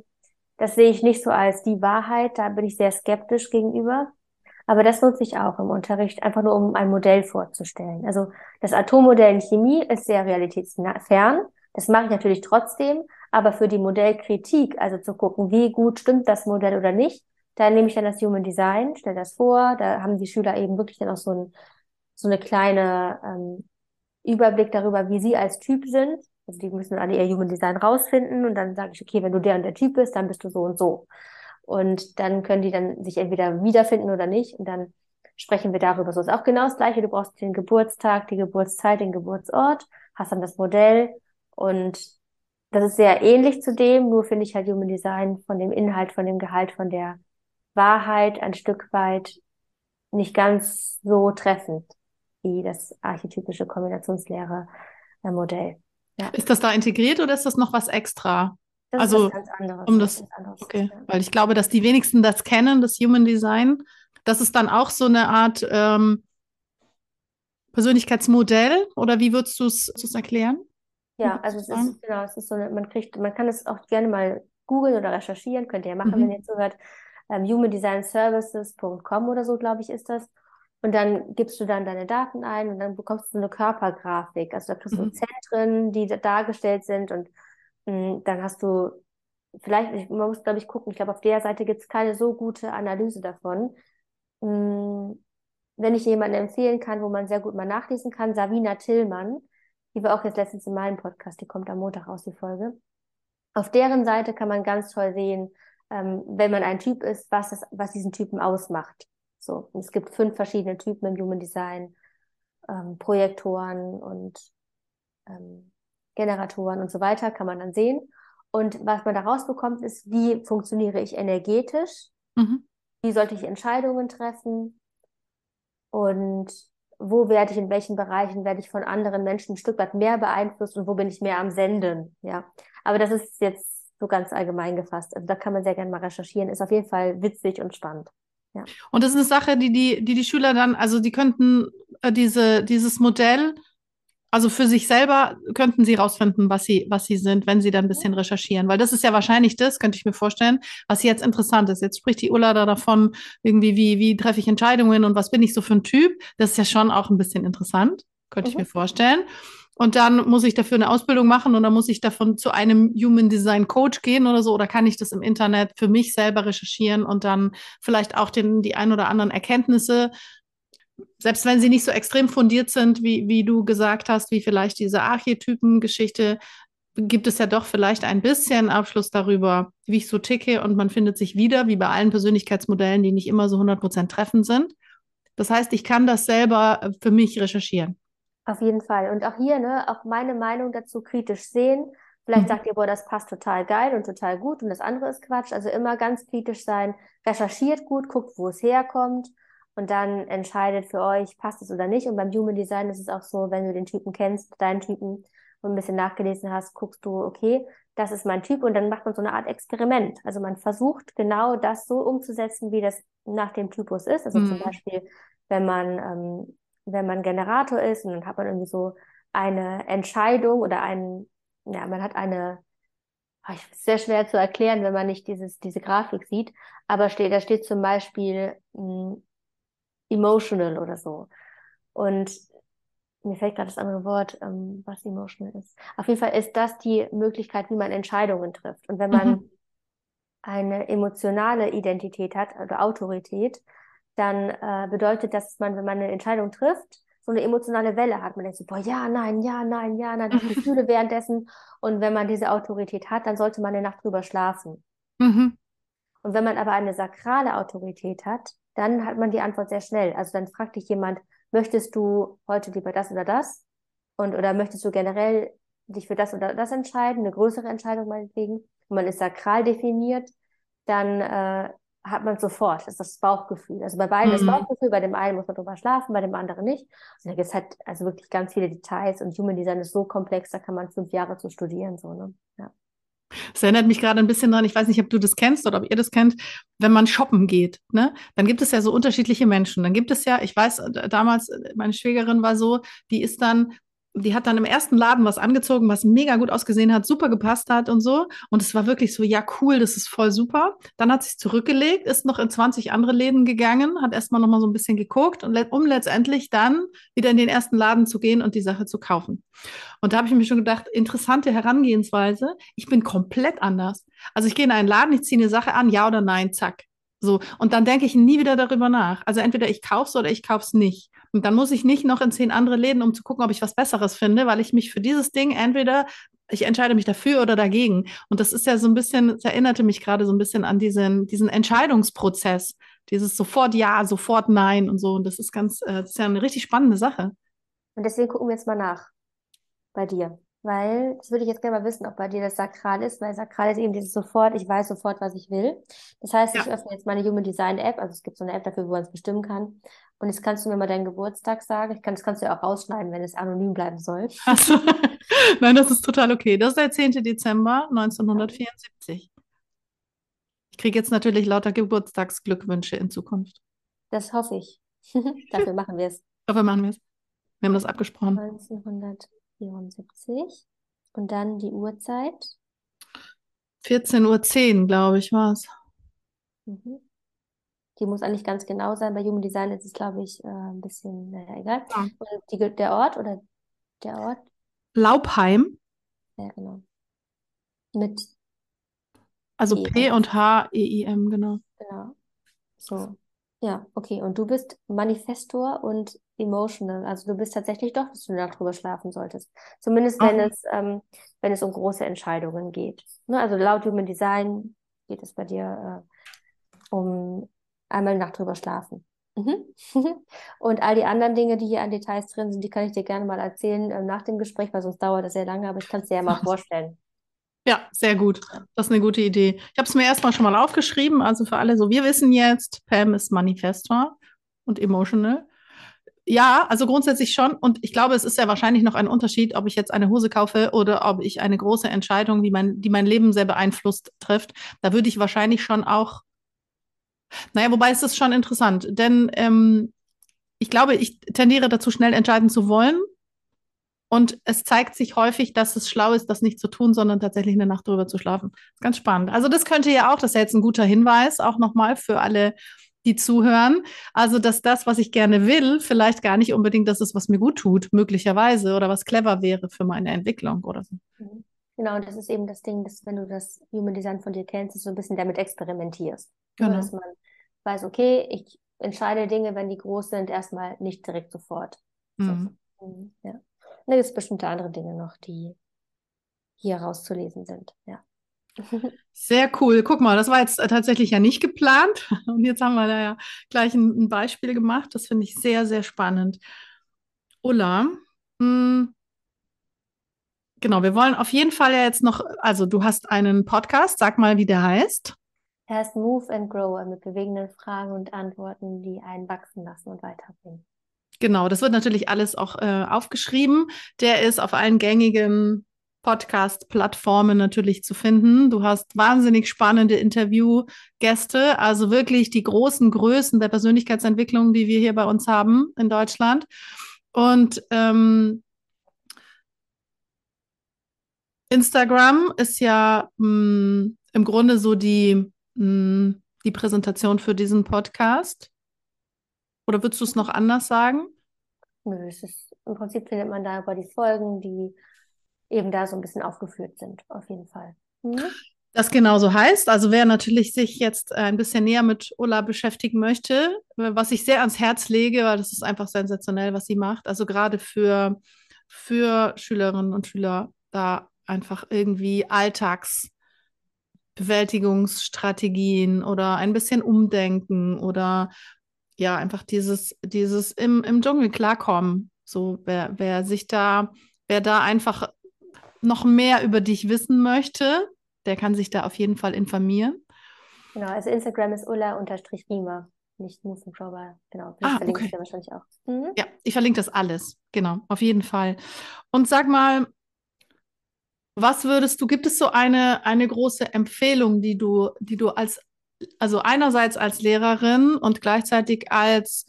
das sehe ich nicht so als die Wahrheit. Da bin ich sehr skeptisch gegenüber. Aber das nutze ich auch im Unterricht, einfach nur um ein Modell vorzustellen. Also das Atommodell in Chemie ist sehr realitätsfern. Das mache ich natürlich trotzdem. Aber für die Modellkritik, also zu gucken, wie gut stimmt das Modell oder nicht, da nehme ich dann das Human Design, stelle das vor. Da haben die Schüler eben wirklich dann auch so, ein, so eine kleine ähm, Überblick darüber, wie sie als Typ sind. Also die müssen alle ihr Human Design rausfinden und dann sage ich, okay, wenn du der und der Typ bist, dann bist du so und so. Und dann können die dann sich entweder wiederfinden oder nicht. Und dann sprechen wir darüber. So ist auch genau das Gleiche. Du brauchst den Geburtstag, die Geburtszeit, den Geburtsort, hast dann das Modell und das ist sehr ähnlich zu dem, nur finde ich halt Human Design von dem Inhalt, von dem Gehalt, von der Wahrheit ein Stück weit nicht ganz so treffend wie das archetypische Kombinationslehre-Modell. Ja. Ist das da integriert oder ist das noch was extra? Das also, ist ganz anderes. Um das, anderes, okay, ja. weil ich glaube, dass die wenigsten das kennen, das Human Design. Das ist dann auch so eine Art ähm, Persönlichkeitsmodell oder wie würdest du es erklären? Ja, also es ist, genau, es ist so eine, man kriegt, man kann es auch gerne mal googeln oder recherchieren, könnt ihr ja machen, mhm. wenn ihr zuhört ähm, humandesignservices.com oder so, glaube ich, ist das. Und dann gibst du dann deine Daten ein und dann bekommst du eine Körpergrafik. Also da kriegst du mhm. Zentren, die dargestellt sind und mh, mm, dann hast du vielleicht, man muss, glaube ich, gucken, ich glaube, auf der Seite gibt es keine so gute Analyse davon. Mh, mm, wenn ich jemanden empfehlen kann, wo man sehr gut mal nachlesen kann, Savina Tillmann, die war auch jetzt letztens in meinem Podcast, die kommt am Montag aus, die Folge. Auf deren Seite kann man ganz toll sehen, ähm, wenn man ein Typ ist, was, das, was diesen Typen ausmacht. So, und es gibt fünf verschiedene Typen im Human Design, ähm, Projektoren und ähm, Generatoren und so weiter, kann man dann sehen. Und was man daraus bekommt, ist, wie funktioniere ich energetisch? Mhm. Wie sollte ich Entscheidungen treffen? Und wo werde ich, in welchen Bereichen werde ich von anderen Menschen ein Stück weit mehr beeinflusst und wo bin ich mehr am Senden? Ja. Aber das ist jetzt so ganz allgemein gefasst. Also da kann man sehr gerne mal recherchieren. Ist auf jeden Fall witzig und spannend. Ja. Und das ist eine Sache, die die, die, die Schüler dann, also die könnten äh, diese, dieses Modell, also für sich selber könnten sie rausfinden, was sie, was sie sind, wenn sie dann ein bisschen recherchieren. Weil das ist ja wahrscheinlich das, könnte ich mir vorstellen, was jetzt interessant ist. Jetzt spricht die Ulla da davon, irgendwie, wie, wie treffe ich Entscheidungen und was bin ich so für ein Typ. Das ist ja schon auch ein bisschen interessant, könnte mhm. ich mir vorstellen. Und dann muss ich dafür eine Ausbildung machen und dann muss ich davon zu einem Human Design Coach gehen oder so. Oder kann ich das im Internet für mich selber recherchieren und dann vielleicht auch den, die ein oder anderen Erkenntnisse, selbst wenn sie nicht so extrem fundiert sind, wie, wie du gesagt hast, wie vielleicht diese Archetypen-Geschichte, gibt es ja doch vielleicht ein bisschen Abschluss darüber, wie ich so ticke und man findet sich wieder, wie bei allen Persönlichkeitsmodellen, die nicht immer so 100% treffend sind. Das heißt, ich kann das selber für mich recherchieren. Auf jeden Fall. Und auch hier, ne, auch meine Meinung dazu kritisch sehen. Vielleicht mhm. sagt ihr, boah, das passt total geil und total gut und das andere ist Quatsch. Also immer ganz kritisch sein, recherchiert gut, guckt, wo es herkommt und dann entscheidet für euch, passt es oder nicht. Und beim Human Design ist es auch so, wenn du den Typen kennst, deinen Typen und ein bisschen nachgelesen hast, guckst du, okay, das ist mein Typ und dann macht man so eine Art Experiment. Also man versucht genau das so umzusetzen, wie das nach dem Typus ist. Also mhm. zum Beispiel, wenn man ähm, wenn man Generator ist und dann hat man irgendwie so eine Entscheidung oder ein, ja, man hat eine, ah, ist sehr schwer zu erklären, wenn man nicht dieses, diese Grafik sieht, aber steht, da steht zum Beispiel, hm, emotional oder so. Und mir fällt gerade das andere Wort, ähm, was emotional ist. Auf jeden Fall ist das die Möglichkeit, wie man Entscheidungen trifft. Und wenn man mhm. eine emotionale Identität hat oder Autorität, dann äh, bedeutet das, dass man, wenn man eine Entscheidung trifft, so eine emotionale Welle hat. Man denkt so, boah, ja, nein, ja, nein, ja, nein, hat Gefühle währenddessen. Und wenn man diese Autorität hat, dann sollte man eine Nacht drüber schlafen. Mhm. Und wenn man aber eine sakrale Autorität hat, dann hat man die Antwort sehr schnell. Also dann fragt dich jemand, möchtest du heute lieber das oder das? Und oder möchtest du generell dich für das oder das entscheiden, eine größere Entscheidung meinetwegen? Und man ist sakral definiert, dann äh, hat man sofort, das ist das Bauchgefühl. Also bei beiden mhm. das Bauchgefühl, bei dem einen muss man drüber schlafen, bei dem anderen nicht. Und da gibt es halt also wirklich ganz viele Details und Human Design ist so komplex, da kann man fünf Jahre zu studieren, so, ne? Ja. Das erinnert mich gerade ein bisschen dran, ich weiß nicht, ob du das kennst oder ob ihr das kennt, wenn man shoppen geht, ne? Dann gibt es ja so unterschiedliche Menschen. Dann gibt es ja, ich weiß, damals, meine Schwägerin war so, die ist dann die hat dann im ersten Laden was angezogen, was mega gut ausgesehen hat, super gepasst hat und so. Und es war wirklich so, ja, cool, das ist voll super. Dann hat sie es zurückgelegt, ist noch in 20 andere Läden gegangen, hat erstmal noch mal so ein bisschen geguckt, und um letztendlich dann wieder in den ersten Laden zu gehen und die Sache zu kaufen. Und da habe ich mir schon gedacht, interessante Herangehensweise. Ich bin komplett anders. Also ich gehe in einen Laden, ich ziehe eine Sache an, ja oder nein, zack. So, und dann denke ich nie wieder darüber nach. Also entweder ich kaufe es oder ich kaufe es nicht. Und dann muss ich nicht noch in zehn andere Läden, um zu gucken, ob ich was Besseres finde, weil ich mich für dieses Ding entweder, ich entscheide mich dafür oder dagegen. Und das ist ja so ein bisschen, es erinnerte mich gerade so ein bisschen an diesen, diesen Entscheidungsprozess. Dieses sofort Ja, sofort Nein und so. Und das ist ganz, äh, das ist ja eine richtig spannende Sache. Und deswegen gucken wir jetzt mal nach bei dir. Weil, das würde ich jetzt gerne mal wissen, ob bei dir das Sakral ist, weil Sakral ist eben dieses sofort, ich weiß sofort, was ich will. Das heißt, ja. ich öffne jetzt meine Human Design App, also es gibt so eine App dafür, wo man es bestimmen kann. Und jetzt kannst du mir mal deinen Geburtstag sagen. Ich kann, das kannst du ja auch rausschneiden, wenn es anonym bleiben soll. So. (laughs) Nein, das ist total okay. Das ist der 10. Dezember 1974. Ich kriege jetzt natürlich lauter Geburtstagsglückwünsche in Zukunft. Das hoffe ich. (laughs) Dafür machen wir es. Dafür machen wir es. Wir haben das abgesprochen. 1974. Und dann die Uhrzeit. 14.10 Uhr, glaube ich, war es. Mhm. Die muss eigentlich ganz genau sein. Bei Human Design ist es, glaube ich, äh, ein bisschen, naja, egal. Ja. Und die, der Ort oder der Ort? Laubheim. Ja, genau. Mit also e P und H, E, I, M, genau. Genau. So. Ja, okay. Und du bist Manifestor und emotional. Also du bist tatsächlich doch, dass du darüber schlafen solltest. Zumindest wenn es, ähm, wenn es um große Entscheidungen geht. Ne? Also laut Human Design geht es bei dir äh, um einmal Nacht drüber schlafen. Mhm. (laughs) Und all die anderen Dinge, die hier an Details drin sind, die kann ich dir gerne mal erzählen äh, nach dem Gespräch, weil sonst dauert das sehr lange, aber ich kann es dir ja mal vorstellen. Ja, sehr gut. Das ist eine gute Idee. Ich habe es mir erstmal schon mal aufgeschrieben. Also für alle so, wir wissen jetzt, Pam ist Manifestor und emotional. Ja, also grundsätzlich schon. Und ich glaube, es ist ja wahrscheinlich noch ein Unterschied, ob ich jetzt eine Hose kaufe oder ob ich eine große Entscheidung, die mein, die mein Leben sehr beeinflusst, trifft. Da würde ich wahrscheinlich schon auch naja, wobei ist schon interessant, denn ähm, ich glaube, ich tendiere dazu, schnell entscheiden zu wollen. Und es zeigt sich häufig, dass es schlau ist, das nicht zu tun, sondern tatsächlich eine Nacht drüber zu schlafen. Ganz spannend. Also das könnte ja auch, das ist ja jetzt ein guter Hinweis, auch nochmal für alle, die zuhören. Also, dass das, was ich gerne will, vielleicht gar nicht unbedingt das ist, was mir gut tut, möglicherweise, oder was clever wäre für meine Entwicklung oder so. Mhm. Genau, und das ist eben das Ding, dass wenn du das Human Design von dir kennst, dass du ein bisschen damit experimentierst. Genau. Dass man weiß, okay, ich entscheide Dinge, wenn die groß sind, erstmal nicht direkt sofort. Mhm. So, ja. Da gibt es bestimmte andere Dinge noch, die hier rauszulesen sind. Ja. (laughs) Sehr cool. Guck mal, das war jetzt tatsächlich ja nicht geplant. (laughs) Und jetzt haben wir da ja gleich ein, ein Beispiel gemacht. Das finde ich sehr, sehr spannend. Ulla, mh, hm, genau, wir wollen auf jeden Fall ja jetzt noch, also du hast einen Podcast, sag mal, wie der heißt. Er heißt Move and Grow mit bewegenden Fragen und Antworten, die einen wachsen lassen und weiterbringen. Genau, das wird natürlich alles auch äh, aufgeschrieben. Der ist auf allen gängigen Podcast-Plattformen natürlich zu finden. Du hast wahnsinnig spannende Interviewgäste, also wirklich die großen Größen der Persönlichkeitsentwicklung, die wir hier bei uns haben in Deutschland. Und ähm, Instagram ist ja mh, mm, im Grunde so die die Präsentation für diesen Podcast. Oder würdest du es noch anders sagen? Nö, es ist, im Prinzip findet man da über die Folgen, die eben da so ein bisschen aufgeführt sind, auf jeden Fall. Mhm. Das genauso heißt, also wer natürlich sich jetzt ein bisschen näher mit Ulla beschäftigen möchte, was ich sehr ans Herz lege, weil das ist einfach sensationell, was sie macht. Also gerade für, für Schülerinnen und Schüler da einfach irgendwie Alltagsbewältigungsstrategien oder ein bisschen Umdenken oder ja, einfach dieses, dieses im, im Dschungel klarkommen. So, wer, wer sich da, wer da einfach noch mehr über dich wissen möchte, der kann sich da auf jeden Fall informieren. Genau, also Instagram ist Ulla-Rima, nicht Musenprober. Genau, das ah, verlinke okay. ich dir wahrscheinlich auch. Mhm. Ja, ich verlinke das alles. Genau, auf jeden Fall. Und sag mal, was würdest du, gibt es so eine, eine große Empfehlung, die du, die du als, also einerseits als Lehrerin und gleichzeitig als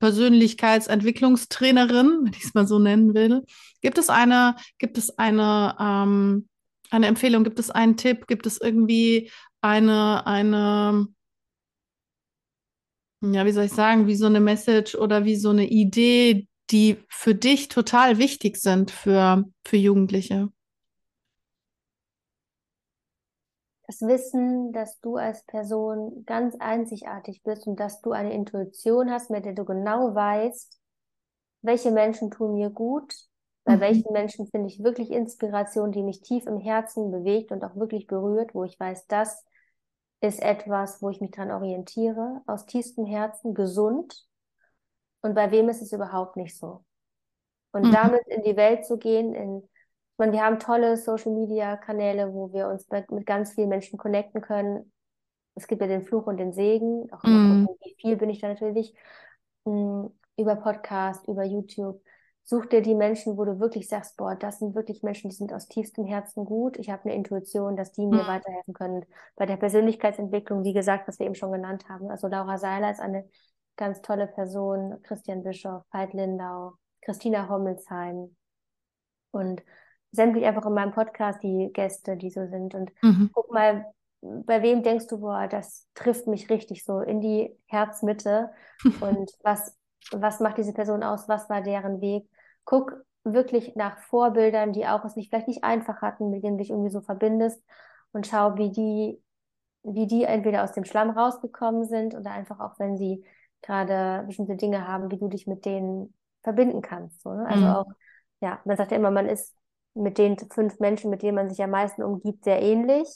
Persönlichkeitsentwicklungstrainerin, wenn ich es mal so nennen will, gibt es eine, gibt es eine, ähm, eine Empfehlung, gibt es einen Tipp, gibt es irgendwie eine, eine, ja, wie soll ich sagen, wie so eine Message oder wie so eine Idee, die für dich total wichtig sind für, für Jugendliche? Das Wissen, dass du als Person ganz einzigartig bist und dass du eine Intuition hast, mit der du genau weißt, welche Menschen tun mir gut, bei mhm. welchen Menschen finde ich wirklich Inspiration, die mich tief im Herzen bewegt und auch wirklich berührt, wo ich weiß, das ist etwas, wo ich mich dran orientiere, aus tiefstem Herzen, gesund. Und bei wem ist es überhaupt nicht so? Und mhm. damit in die Welt zu gehen, in, meine, wir haben tolle Social Media Kanäle, wo wir uns mit, mit ganz vielen Menschen connecten können. Es gibt ja den Fluch und den Segen, auch gucken, wie viel bin ich da natürlich, mh, hm, über Podcast, über YouTube Such dir die Menschen, wo du wirklich sagst, boah, das sind wirklich Menschen, die sind aus tiefstem Herzen gut. Ich habe eine Intuition, dass die mir mhm. weiterhelfen können. Bei der Persönlichkeitsentwicklung, wie gesagt, was wir eben schon genannt haben. Also Laura Seiler ist eine ganz tolle Person, Christian Bischof, Veit Lindau, Christina Hommelsheim und sämtlich einfach in meinem Podcast die Gäste, die so sind. Und mhm. guck mal, bei wem denkst du, boah, das trifft mich richtig so in die Herzmitte (laughs) und was, was macht diese Person aus, was war deren Weg guck wirklich nach Vorbildern, die auch es nicht, vielleicht nicht einfach hatten, mit denen du dich irgendwie so verbindest und schau, wie die, wie die entweder aus dem Schlamm rausgekommen sind oder einfach auch, wenn sie gerade bestimmte Dinge haben, wie du dich mit denen verbinden kannst. So, ne? Also mhm. auch, ja, man sagt ja immer, man ist mit den fünf Menschen, mit denen man sich am meisten umgibt, sehr ähnlich.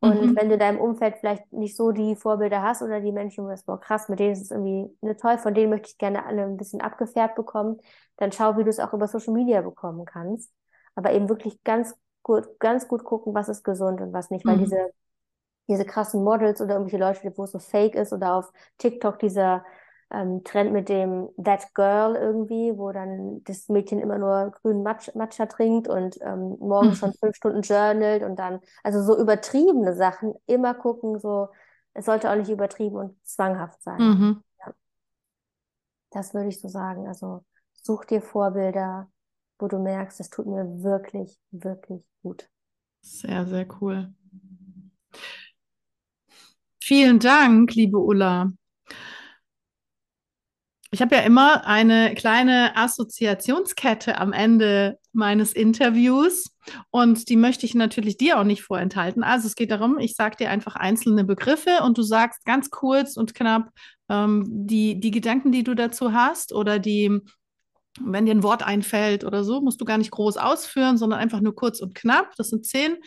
Und mhm. wenn du in deinem Umfeld vielleicht nicht so die Vorbilder hast oder die Menschen, wo du sagst, boah, krass, mit denen ist es irgendwie ne, toll, von denen möchte ich gerne alle ein bisschen abgefärbt bekommen, dann schau, wie du es auch über Social Media bekommen kannst. Aber eben wirklich ganz gut, ganz gut gucken, was ist gesund und was nicht, weil mhm. diese, diese krassen Models oder irgendwelche Leute, wo es so fake ist oder auf TikTok dieser ähm, Trend mit dem That Girl irgendwie, wo dann das Mädchen immer nur grünen Match, Matcha trinkt und ähm, morgens mhm. schon fünf Stunden journalt und dann, also so übertriebene Sachen, immer gucken, so, es sollte auch nicht übertrieben und zwanghaft sein. Mhm. Ja. Das würde ich so sagen. Also such dir Vorbilder, wo du merkst, es tut mir wirklich, wirklich gut. Sehr, sehr cool. Vielen Dank, liebe Ulla. Ich habe ja immer eine kleine Assoziationskette am Ende meines Interviews und die möchte ich natürlich dir auch nicht vorenthalten. Also es geht darum, ich sage dir einfach einzelne Begriffe und du sagst ganz kurz und knapp ähm, die, die Gedanken, die du dazu hast oder die, wenn dir ein Wort einfällt oder so, musst du gar nicht groß ausführen, sondern einfach nur kurz und knapp. Das sind zehn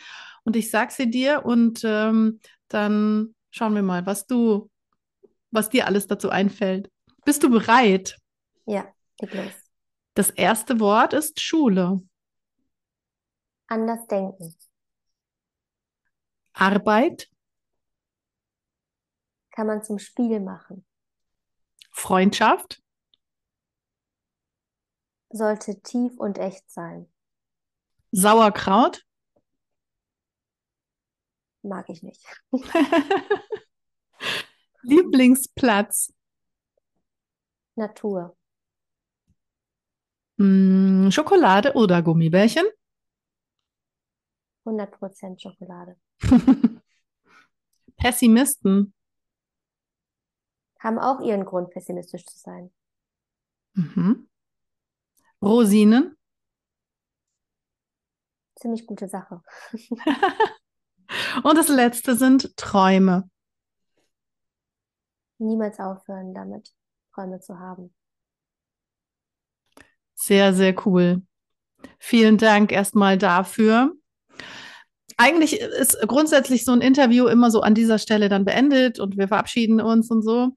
und ich sage sie dir und ähm, dann schauen wir mal, was du, was dir alles dazu einfällt. Bist du bereit? Ja, leg los. Das erste Wort ist Schule. Anders denken. Arbeit. Kann man zum Spiel machen. Freundschaft. Sollte tief und echt sein. Sauerkraut. Mag ich nicht. (laughs) (laughs) Lieblingsplatz. Natur. Mm, Schokolade oder Gummibärchen? 100% Schokolade. (laughs) Pessimisten. haben auch ihren Grund, pessimistisch zu sein. Mhm. Rosinen? Ziemlich gute Sache. (laughs) Und das letzte sind Träume. Niemals aufhören damit, Träume zu haben. Sehr, sehr cool. Vielen Dank erstmal dafür. Eigentlich ist grundsätzlich so ein Interview immer so an dieser Stelle dann beendet und wir verabschieden uns und so.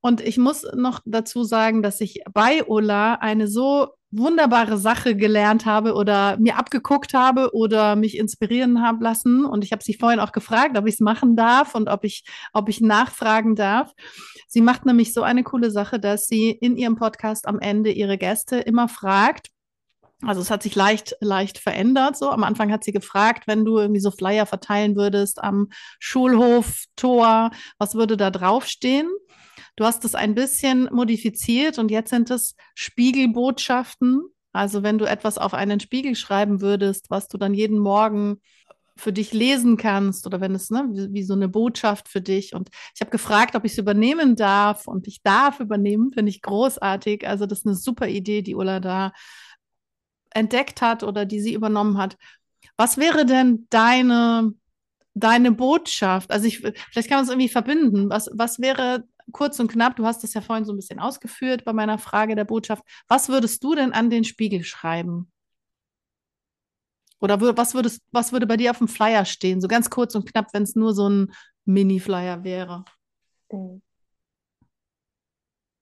Und ich muss noch dazu sagen, dass ich bei Ulla eine so wunderbare Sache gelernt habe oder mir abgeguckt habe oder mich inspirieren habe lassen. Und ich habe sie vorhin auch gefragt, ob ich es machen darf und ob ich, ob ich nachfragen darf. Sie macht nämlich so eine coole Sache, dass sie in ihrem Podcast am Ende ihre Gäste immer fragt, also es hat sich leicht, leicht verändert. So am Anfang hat sie gefragt, wenn du irgendwie so Flyer verteilen würdest am Schulhof, Tor, was würde da draufstehen? Du hast es ein bisschen modifiziert und jetzt sind es Spiegelbotschaften. Also wenn du etwas auf einen Spiegel schreiben würdest, was du dann jeden Morgen für dich lesen kannst oder wenn es ne, wie, wie so eine Botschaft für dich. Und ich habe gefragt, ob ich es übernehmen darf und ich darf übernehmen, finde ich großartig. Also das ist eine super Idee, die Ulla da entdeckt hat oder die sie übernommen hat. Was wäre denn deine, deine Botschaft? Also ich, vielleicht kann man es irgendwie verbinden. Was, was wäre kurz und knapp, du hast es ja vorhin so ein bisschen ausgeführt bei meiner Frage der Botschaft. Was würdest du denn an den Spiegel schreiben? Oder was, würdest, was würde bei dir auf dem Flyer stehen? So ganz kurz und knapp, wenn es nur so ein Mini-Flyer wäre. Mhm.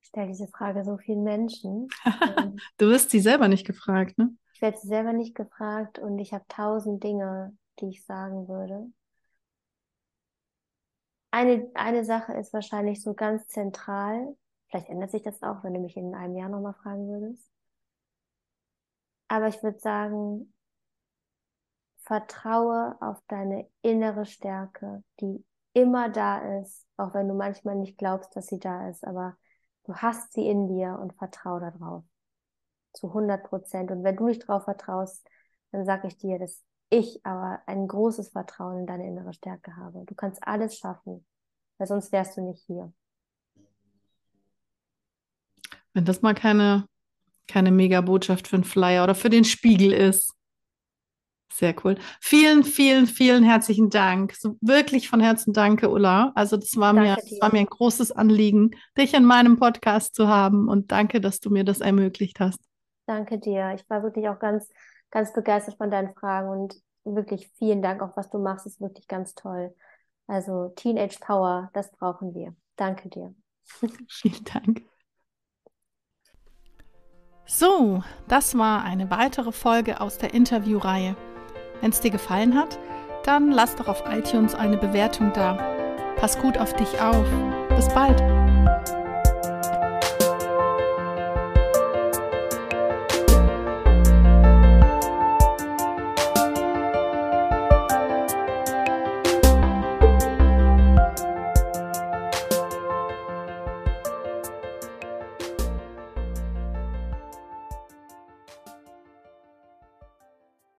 Ich stelle diese Frage so vielen Menschen. (laughs) Du wirst sie selber nicht gefragt, ne? Ich werde sie selber nicht gefragt und ich habe tausend Dinge, die ich sagen würde. Eine, eine Sache ist wahrscheinlich so ganz zentral. Vielleicht ändert sich das auch, wenn du mich in einem Jahr nochmal fragen würdest. Aber ich würde sagen, vertraue auf deine innere Stärke, die immer da ist, auch wenn du manchmal nicht glaubst, dass sie da ist, aber du hast sie in dir und vertraue darauf. Zu 100 Prozent. Und wenn du nicht darauf vertraust, dann sage ich dir, dass ich aber ein großes Vertrauen in deine innere Stärke habe. Du kannst alles schaffen, weil sonst wärst du nicht hier. Wenn das mal keine, keine Mega-Botschaft für einen Flyer oder für den Spiegel ist. Sehr cool. Vielen, vielen, vielen herzlichen Dank. So wirklich von Herzen danke, Ulla. Also das war mir, das war mir ein großes Anliegen, dich in meinem Podcast zu haben und danke, dass du mir das ermöglicht hast. Danke dir. Ich war wirklich auch ganz, ganz begeistert von deinen Fragen und wirklich vielen Dank auch, was du machst, ist wirklich ganz toll. Also Teenage Power, das brauchen wir. Danke dir. (laughs) Vielen Dank. So, das war eine weitere Folge aus der Interviewreihe. Wenn es dir gefallen hat, dann lass doch auf iTunes eine Bewertung da. Pass gut auf dich auf. Bis bald.